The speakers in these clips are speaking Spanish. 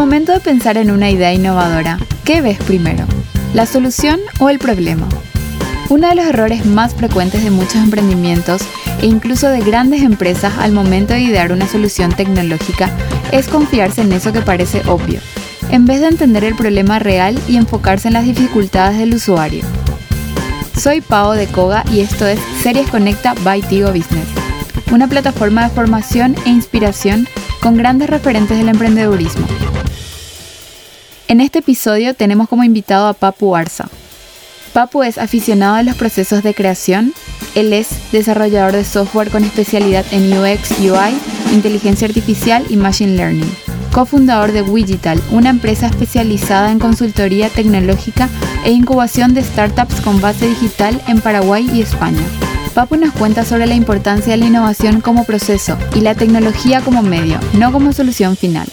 momento de pensar en una idea innovadora, ¿qué ves primero? ¿La solución o el problema? Uno de los errores más frecuentes de muchos emprendimientos e incluso de grandes empresas al momento de idear una solución tecnológica es confiarse en eso que parece obvio, en vez de entender el problema real y enfocarse en las dificultades del usuario. Soy Pau de Koga y esto es Series Conecta by Tigo Business, una plataforma de formación e inspiración con grandes referentes del emprendedurismo. En este episodio tenemos como invitado a Papu Arza. Papu es aficionado a los procesos de creación, él es desarrollador de software con especialidad en UX, UI, inteligencia artificial y machine learning. Cofundador de Wigital, una empresa especializada en consultoría tecnológica e incubación de startups con base digital en Paraguay y España. Papu nos cuenta sobre la importancia de la innovación como proceso y la tecnología como medio, no como solución final.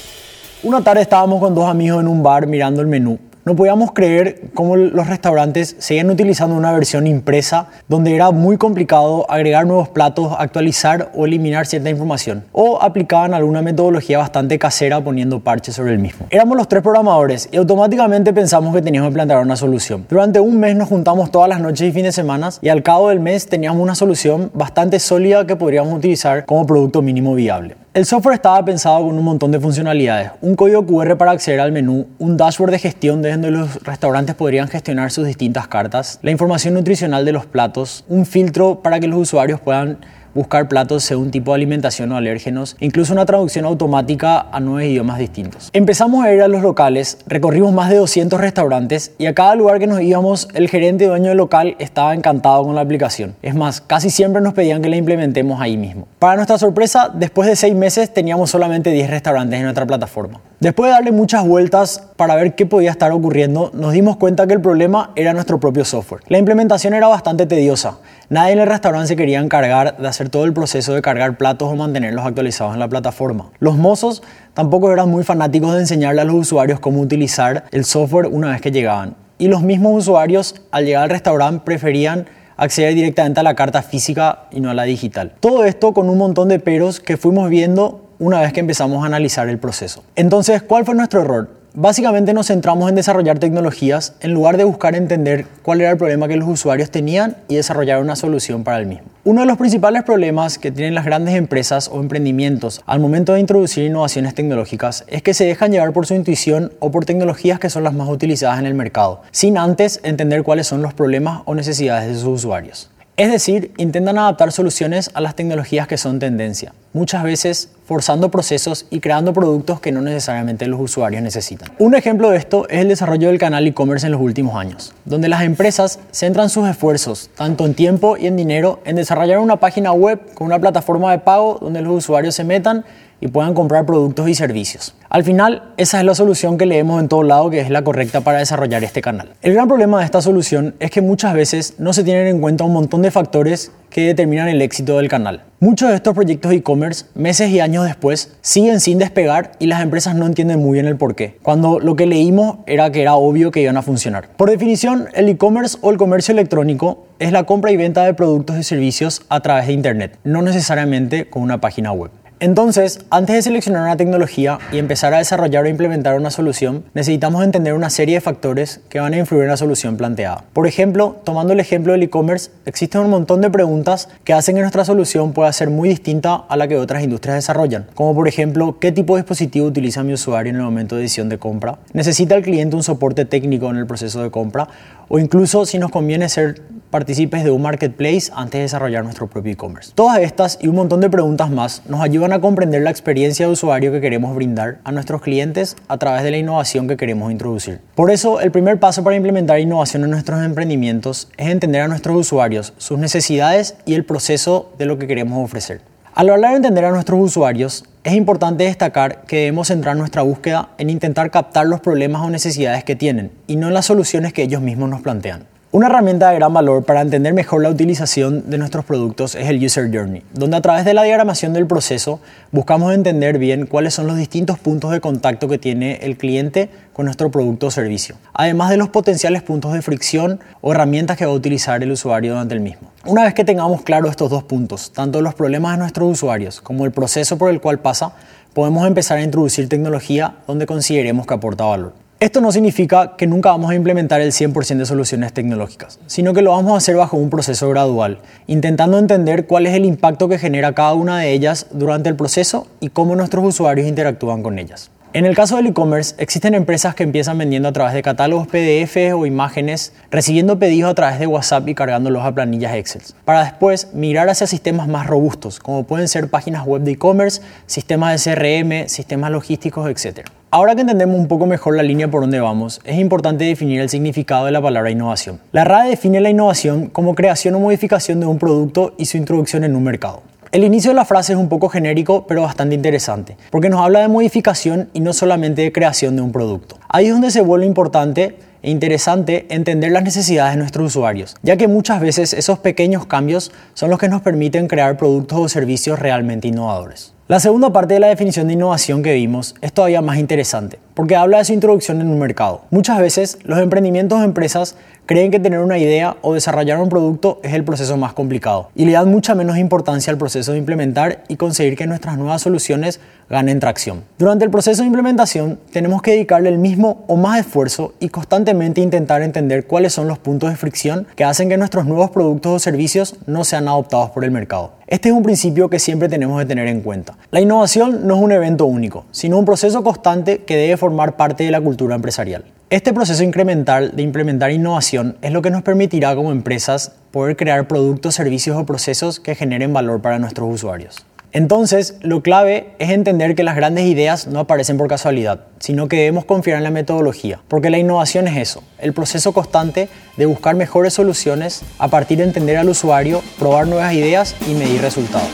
Una tarde estábamos con dos amigos en un bar mirando el menú no podíamos creer cómo los restaurantes seguían utilizando una versión impresa donde era muy complicado agregar nuevos platos, actualizar o eliminar cierta información. O aplicaban alguna metodología bastante casera poniendo parches sobre el mismo. Éramos los tres programadores y automáticamente pensamos que teníamos que plantear una solución. Durante un mes nos juntamos todas las noches y fines de semana y al cabo del mes teníamos una solución bastante sólida que podríamos utilizar como producto mínimo viable. El software estaba pensado con un montón de funcionalidades, un código QR para acceder al menú, un dashboard de gestión desde donde los restaurantes podrían gestionar sus distintas cartas, la información nutricional de los platos, un filtro para que los usuarios puedan buscar platos según tipo de alimentación o alérgenos, incluso una traducción automática a nueve idiomas distintos. Empezamos a ir a los locales, recorrimos más de 200 restaurantes y a cada lugar que nos íbamos, el gerente dueño del local estaba encantado con la aplicación. Es más, casi siempre nos pedían que la implementemos ahí mismo. Para nuestra sorpresa, después de seis meses teníamos solamente 10 restaurantes en nuestra plataforma. Después de darle muchas vueltas para ver qué podía estar ocurriendo, nos dimos cuenta que el problema era nuestro propio software. La implementación era bastante tediosa. Nadie en el restaurante se quería encargar de hacer todo el proceso de cargar platos o mantenerlos actualizados en la plataforma. Los mozos tampoco eran muy fanáticos de enseñarle a los usuarios cómo utilizar el software una vez que llegaban. Y los mismos usuarios al llegar al restaurante preferían acceder directamente a la carta física y no a la digital. Todo esto con un montón de peros que fuimos viendo una vez que empezamos a analizar el proceso. Entonces, ¿cuál fue nuestro error? Básicamente nos centramos en desarrollar tecnologías en lugar de buscar entender cuál era el problema que los usuarios tenían y desarrollar una solución para el mismo. Uno de los principales problemas que tienen las grandes empresas o emprendimientos al momento de introducir innovaciones tecnológicas es que se dejan llevar por su intuición o por tecnologías que son las más utilizadas en el mercado, sin antes entender cuáles son los problemas o necesidades de sus usuarios. Es decir, intentan adaptar soluciones a las tecnologías que son tendencia, muchas veces forzando procesos y creando productos que no necesariamente los usuarios necesitan. Un ejemplo de esto es el desarrollo del canal e-commerce en los últimos años, donde las empresas centran sus esfuerzos, tanto en tiempo y en dinero, en desarrollar una página web con una plataforma de pago donde los usuarios se metan y puedan comprar productos y servicios. Al final, esa es la solución que leemos en todo lado que es la correcta para desarrollar este canal. El gran problema de esta solución es que muchas veces no se tienen en cuenta un montón de factores que determinan el éxito del canal. Muchos de estos proyectos e-commerce, meses y años después, siguen sin despegar y las empresas no entienden muy bien el por qué, cuando lo que leímos era que era obvio que iban a funcionar. Por definición, el e-commerce o el comercio electrónico es la compra y venta de productos y servicios a través de Internet, no necesariamente con una página web. Entonces, antes de seleccionar una tecnología y empezar a desarrollar o implementar una solución, necesitamos entender una serie de factores que van a influir en la solución planteada. Por ejemplo, tomando el ejemplo del e-commerce, existen un montón de preguntas que hacen que nuestra solución pueda ser muy distinta a la que otras industrias desarrollan, como por ejemplo, qué tipo de dispositivo utiliza mi usuario en el momento de decisión de compra, necesita el cliente un soporte técnico en el proceso de compra o incluso si nos conviene ser partícipes de un marketplace antes de desarrollar nuestro propio e-commerce. Todas estas y un montón de preguntas más nos ayudan a comprender la experiencia de usuario que queremos brindar a nuestros clientes a través de la innovación que queremos introducir. Por eso, el primer paso para implementar innovación en nuestros emprendimientos es entender a nuestros usuarios, sus necesidades y el proceso de lo que queremos ofrecer. Al hablar de entender a nuestros usuarios, es importante destacar que debemos centrar nuestra búsqueda en intentar captar los problemas o necesidades que tienen y no en las soluciones que ellos mismos nos plantean. Una herramienta de gran valor para entender mejor la utilización de nuestros productos es el User Journey, donde a través de la diagramación del proceso buscamos entender bien cuáles son los distintos puntos de contacto que tiene el cliente con nuestro producto o servicio, además de los potenciales puntos de fricción o herramientas que va a utilizar el usuario durante el mismo. Una vez que tengamos claro estos dos puntos, tanto los problemas de nuestros usuarios como el proceso por el cual pasa, podemos empezar a introducir tecnología donde consideremos que aporta valor. Esto no significa que nunca vamos a implementar el 100% de soluciones tecnológicas, sino que lo vamos a hacer bajo un proceso gradual, intentando entender cuál es el impacto que genera cada una de ellas durante el proceso y cómo nuestros usuarios interactúan con ellas. En el caso del e-commerce, existen empresas que empiezan vendiendo a través de catálogos PDF o imágenes, recibiendo pedidos a través de WhatsApp y cargándolos a planillas Excel, para después migrar hacia sistemas más robustos, como pueden ser páginas web de e-commerce, sistemas de CRM, sistemas logísticos, etc. Ahora que entendemos un poco mejor la línea por donde vamos, es importante definir el significado de la palabra innovación. La RAE define la innovación como creación o modificación de un producto y su introducción en un mercado. El inicio de la frase es un poco genérico, pero bastante interesante, porque nos habla de modificación y no solamente de creación de un producto. Ahí es donde se vuelve importante e interesante entender las necesidades de nuestros usuarios, ya que muchas veces esos pequeños cambios son los que nos permiten crear productos o servicios realmente innovadores. La segunda parte de la definición de innovación que vimos es todavía más interesante, porque habla de su introducción en un mercado. Muchas veces los emprendimientos o empresas creen que tener una idea o desarrollar un producto es el proceso más complicado y le dan mucha menos importancia al proceso de implementar y conseguir que nuestras nuevas soluciones ganen tracción. Durante el proceso de implementación tenemos que dedicarle el mismo o más esfuerzo y constantemente intentar entender cuáles son los puntos de fricción que hacen que nuestros nuevos productos o servicios no sean adoptados por el mercado. Este es un principio que siempre tenemos que tener en cuenta. La innovación no es un evento único, sino un proceso constante que debe formar parte de la cultura empresarial. Este proceso incremental de implementar innovación es lo que nos permitirá como empresas poder crear productos, servicios o procesos que generen valor para nuestros usuarios. Entonces, lo clave es entender que las grandes ideas no aparecen por casualidad, sino que debemos confiar en la metodología, porque la innovación es eso, el proceso constante de buscar mejores soluciones a partir de entender al usuario, probar nuevas ideas y medir resultados.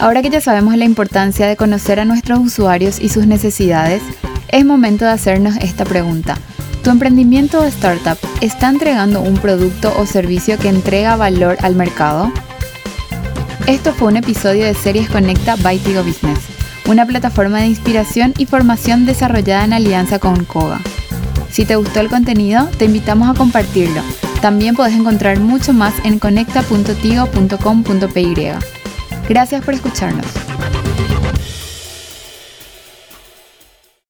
Ahora que ya sabemos la importancia de conocer a nuestros usuarios y sus necesidades, es momento de hacernos esta pregunta. ¿Tu emprendimiento o startup está entregando un producto o servicio que entrega valor al mercado? Esto fue un episodio de Series Conecta by Tigo Business, una plataforma de inspiración y formación desarrollada en alianza con Koga. Si te gustó el contenido, te invitamos a compartirlo. También puedes encontrar mucho más en conecta.tigo.com.py. Gracias por escucharnos.